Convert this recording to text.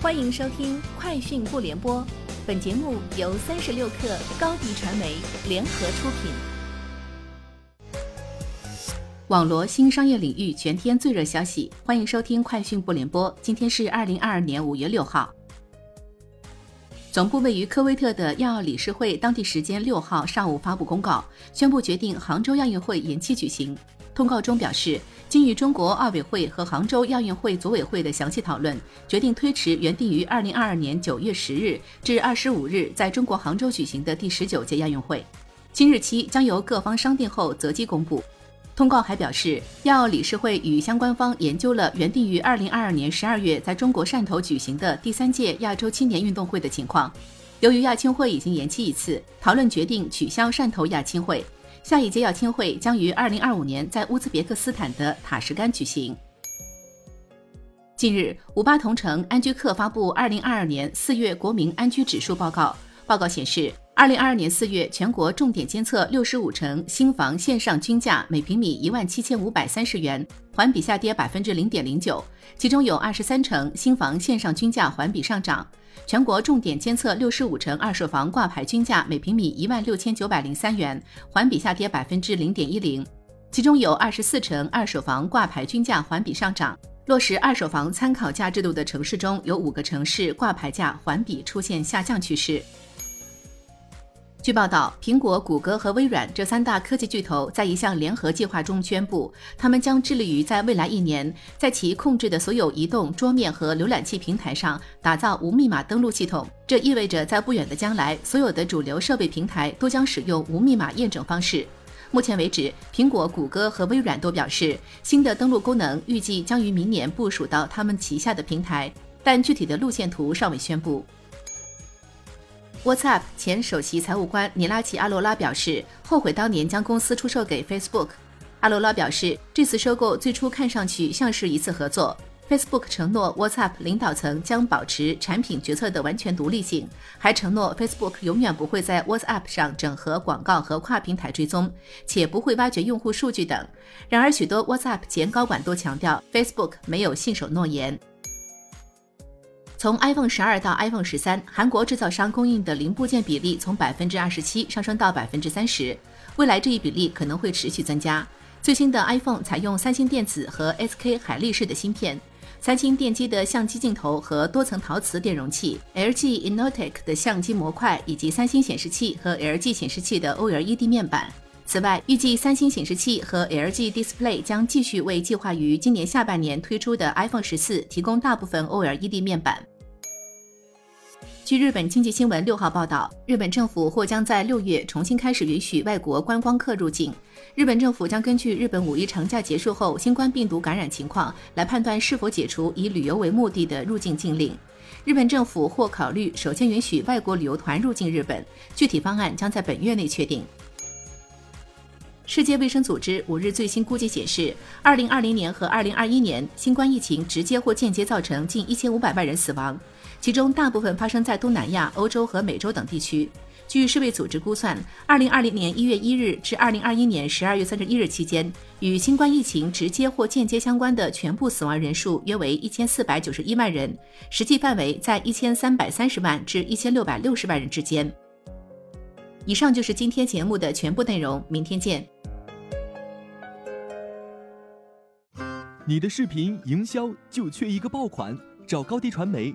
欢迎收听《快讯不联播》，本节目由三十六克高低传媒联合出品。网罗新商业领域全天最热消息，欢迎收听《快讯不联播》。今天是二零二二年五月六号。总部位于科威特的亚奥理事会当地时间六号上午发布公告，宣布决定杭州亚运会延期举行。通告中表示，经与中国奥委会和杭州亚运会组委会的详细讨论，决定推迟原定于二零二二年九月十日至二十五日在中国杭州举行的第十九届亚运会。新日期将由各方商定后择机公布。通告还表示，亚奥理事会与相关方研究了原定于二零二二年十二月在中国汕头举行的第三届亚洲青年运动会的情况。由于亚青会已经延期一次，讨论决定取消汕头亚青会。下一届亚青会将于二零二五年在乌兹别克斯坦的塔什干举行。近日，五八同城安居客发布二零二二年四月国民安居指数报告。报告显示，二零二二年四月全国重点监测六十五城新房线上均价每平米一万七千五百三十元，环比下跌百分之零点零九，其中有二十三城新房线上均价环比上涨。全国重点监测六十五城二手房挂牌均价每平米一万六千九百零三元，环比下跌百分之零点一零，其中有二十四城二手房挂牌均价环比上涨。落实二手房参考价制度的城市中有五个城市挂牌价环比出现下降趋势。据报道，苹果、谷歌和微软这三大科技巨头在一项联合计划中宣布，他们将致力于在未来一年，在其控制的所有移动、桌面和浏览器平台上打造无密码登录系统。这意味着，在不远的将来，所有的主流设备平台都将使用无密码验证方式。目前为止，苹果、谷歌和微软都表示，新的登录功能预计将于明年部署到他们旗下的平台，但具体的路线图尚未宣布。WhatsApp 前首席财务官尼拉奇·阿罗拉表示，后悔当年将公司出售给 Facebook。阿罗拉表示，这次收购最初看上去像是一次合作。Facebook 承诺 WhatsApp 领导层将保持产品决策的完全独立性，还承诺 Facebook 永远不会在 WhatsApp 上整合广告和跨平台追踪，且不会挖掘用户数据等。然而，许多 WhatsApp 前高管都强调，Facebook 没有信守诺言。从 iPhone 十二到 iPhone 十三，韩国制造商供应的零部件比例从百分之二十七上升到百分之三十，未来这一比例可能会持续增加。最新的 iPhone 采用三星电子和 SK 海力士的芯片，三星电机的相机镜头和多层陶瓷电容器，LG Innotek 的相机模块，以及三星显示器和 LG 显示器的 OLED 面板。此外，预计三星显示器和 LG Display 将继续为计划于今年下半年推出的 iPhone 十四提供大部分 OLED 面板。据日本经济新闻六号报道，日本政府或将在六月重新开始允许外国观光客入境。日本政府将根据日本五一长假结束后新冠病毒感染情况来判断是否解除以旅游为目的的入境禁令。日本政府或考虑首先允许外国旅游团入境日本，具体方案将在本月内确定。世界卫生组织五日最新估计显示，二零二零年和二零二一年新冠疫情直接或间接造成近一千五百万人死亡，其中大部分发生在东南亚、欧洲和美洲等地区。据世卫组织估算，二零二零年一月一日至二零二一年十二月三十一日期间，与新冠疫情直接或间接相关的全部死亡人数约为一千四百九十一万人，实际范围在一千三百三十万至一千六百六十万人之间。以上就是今天节目的全部内容，明天见。你的视频营销就缺一个爆款，找高低传媒，